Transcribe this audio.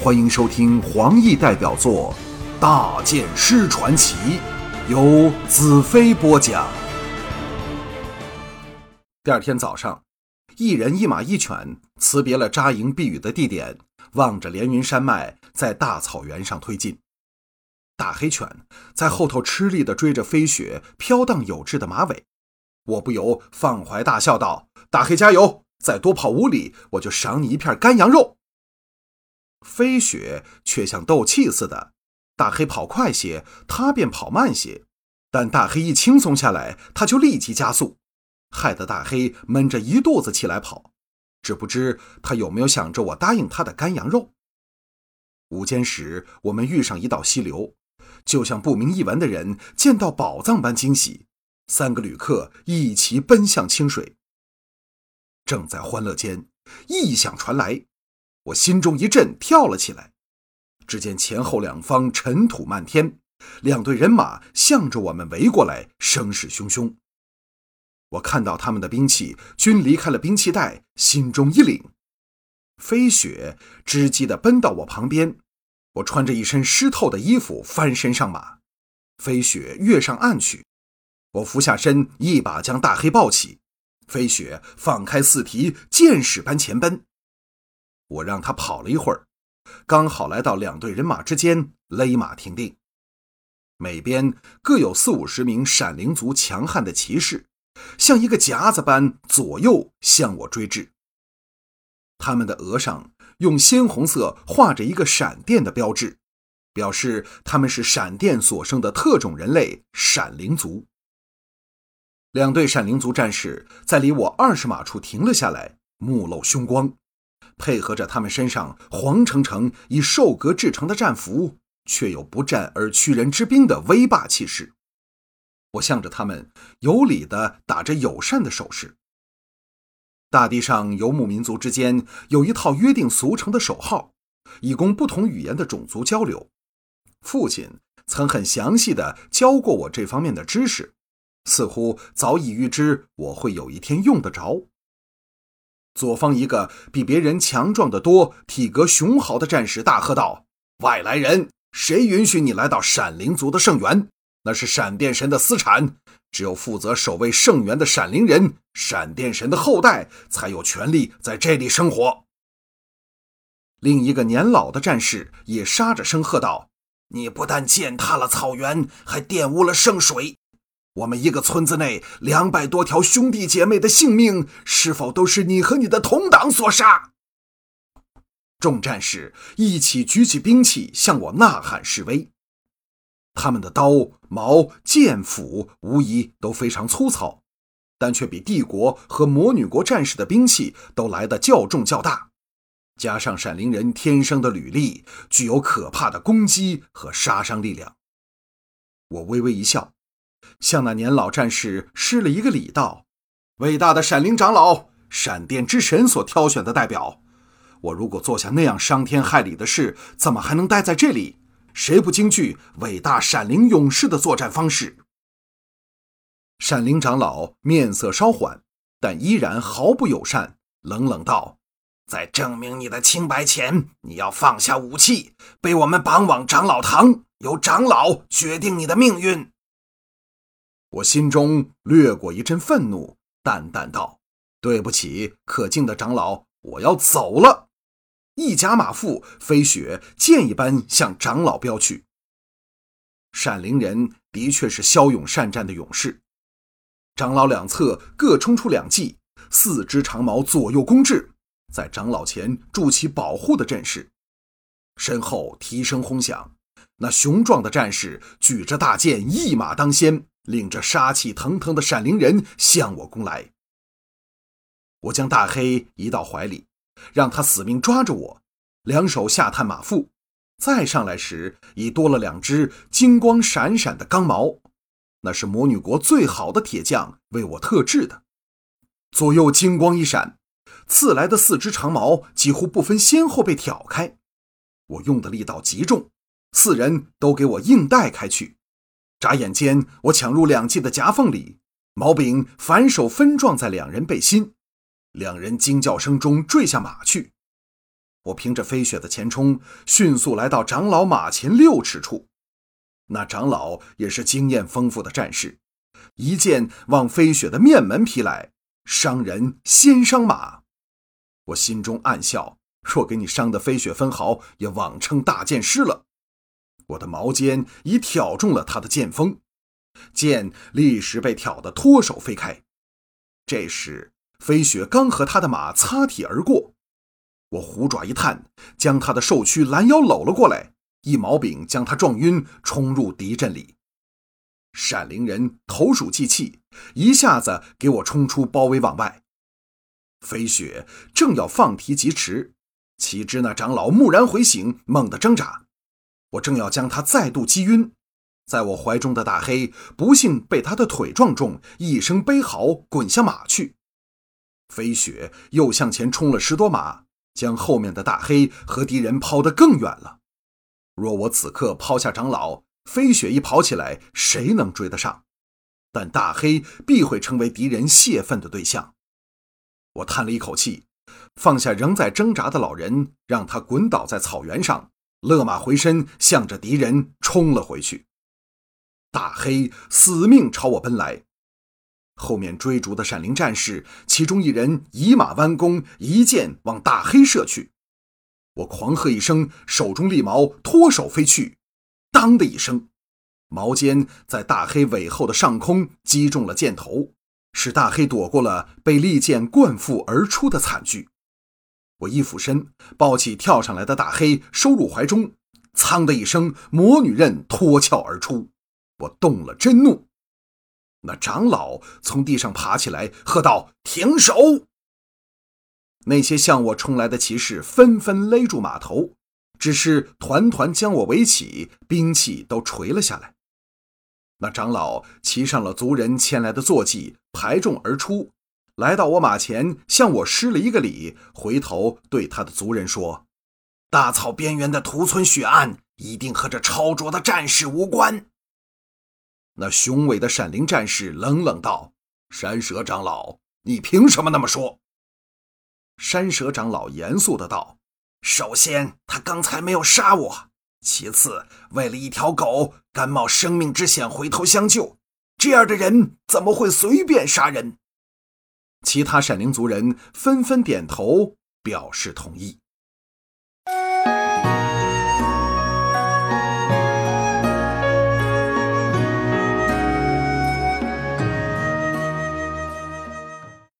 欢迎收听黄奕代表作《大剑师传奇》，由子飞播讲。第二天早上，一人一马一犬辞别了扎营避雨的地点，望着连云山脉，在大草原上推进。大黑犬在后头吃力地追着飞雪飘荡有致的马尾，我不由放怀大笑道：“大黑加油！再多跑五里，我就赏你一片干羊肉。”飞雪却像斗气似的，大黑跑快些，他便跑慢些；但大黑一轻松下来，他就立即加速，害得大黑闷着一肚子气来跑。只不知他有没有想着我答应他的干羊肉？午间时，我们遇上一道溪流。就像不明一文的人见到宝藏般惊喜，三个旅客一齐奔向清水。正在欢乐间，异响传来，我心中一震，跳了起来。只见前后两方尘土漫天，两队人马向着我们围过来，声势汹汹。我看到他们的兵器均离开了兵器袋，心中一凛。飞雪吱叽地奔到我旁边。我穿着一身湿透的衣服，翻身上马，飞雪跃上岸去。我俯下身，一把将大黑抱起，飞雪放开四蹄，箭矢般前奔。我让他跑了一会儿，刚好来到两队人马之间，勒马停定。每边各有四五十名闪灵族强悍的骑士，像一个夹子般左右向我追至。他们的额上。用鲜红色画着一个闪电的标志，表示他们是闪电所生的特种人类闪灵族。两队闪灵族战士在离我二十码处停了下来，目露凶光，配合着他们身上黄澄澄以兽革制成的战服，却有不战而屈人之兵的威霸气势。我向着他们有礼地打着友善的手势。大地上游牧民族之间有一套约定俗成的手号，以供不同语言的种族交流。父亲曾很详细的教过我这方面的知识，似乎早已预知我会有一天用得着。左方一个比别人强壮得多、体格雄豪的战士大喝道：“外来人，谁允许你来到闪灵族的圣园？那是闪电神的私产。”只有负责守卫圣园的闪灵人、闪电神的后代，才有权利在这里生活。另一个年老的战士也杀着声喝道：“你不但践踏了草原，还玷污了圣水。我们一个村子内两百多条兄弟姐妹的性命，是否都是你和你的同党所杀？”众战士一起举起兵器，向我呐喊示威。他们的刀、矛、剑、斧无疑都非常粗糙，但却比帝国和魔女国战士的兵器都来得较重较大。加上闪灵人天生的履历，具有可怕的攻击和杀伤力量。我微微一笑，向那年老战士施了一个礼，道：“伟大的闪灵长老，闪电之神所挑选的代表，我如果做下那样伤天害理的事，怎么还能待在这里？”谁不惊惧伟大闪灵勇士的作战方式？闪灵长老面色稍缓，但依然毫不友善，冷冷道：“在证明你的清白前，你要放下武器，被我们绑往长老堂，由长老决定你的命运。”我心中掠过一阵愤怒，淡淡道：“对不起，可敬的长老，我要走了。”一甲马腹，飞雪箭一般向长老飙去。闪灵人的确是骁勇善战的勇士，长老两侧各冲出两骑，四只长矛左右攻至，在长老前筑起保护的阵势。身后蹄声轰响，那雄壮的战士举着大剑，一马当先，领着杀气腾腾的闪灵人向我攻来。我将大黑移到怀里。让他死命抓着我，两手下探马腹，再上来时已多了两只金光闪闪的钢矛，那是魔女国最好的铁匠为我特制的。左右金光一闪，刺来的四只长矛几乎不分先后被挑开。我用的力道极重，四人都给我硬带开去。眨眼间，我抢入两骑的夹缝里，毛柄反手分撞在两人背心。两人惊叫声中坠下马去，我凭着飞雪的前冲，迅速来到长老马前六尺处。那长老也是经验丰富的战士，一剑往飞雪的面门劈来，伤人先伤马。我心中暗笑：若给你伤得飞雪分毫，也枉称大剑师了。我的矛尖已挑中了他的剑锋，剑立时被挑得脱手飞开。这时，飞雪刚和他的马擦体而过。我虎爪一探，将他的瘦躯拦腰搂了过来，一毛柄将他撞晕，冲入敌阵里。闪灵人投鼠忌器，一下子给我冲出包围网外。飞雪正要放蹄疾驰，岂知那长老蓦然回醒，猛地挣扎。我正要将他再度击晕，在我怀中的大黑不幸被他的腿撞中，一声悲嚎，滚下马去。飞雪又向前冲了十多码。将后面的大黑和敌人抛得更远了。若我此刻抛下长老，飞雪一跑起来，谁能追得上？但大黑必会成为敌人泄愤的对象。我叹了一口气，放下仍在挣扎的老人，让他滚倒在草原上，勒马回身，向着敌人冲了回去。大黑死命朝我奔来。后面追逐的闪灵战士，其中一人以马弯弓，一箭往大黑射去。我狂喝一声，手中利矛脱手飞去，当的一声，矛尖在大黑尾后的上空击中了箭头，使大黑躲过了被利箭贯腹而出的惨剧。我一俯身抱起跳上来的大黑，收入怀中，噌的一声，魔女刃脱鞘而出。我动了真怒。那长老从地上爬起来，喝道：“停手！”那些向我冲来的骑士纷纷勒住马头，只是团团将我围起，兵器都垂了下来。那长老骑上了族人牵来的坐骑，排众而出，来到我马前，向我施了一个礼，回头对他的族人说：“大草边缘的屠村血案，一定和这超卓的战士无关。”那雄伟的闪灵战士冷冷道：“山蛇长老，你凭什么那么说？”山蛇长老严肃的道：“首先，他刚才没有杀我；其次，为了一条狗，甘冒生命之险回头相救，这样的人怎么会随便杀人？”其他闪灵族人纷纷点头表示同意。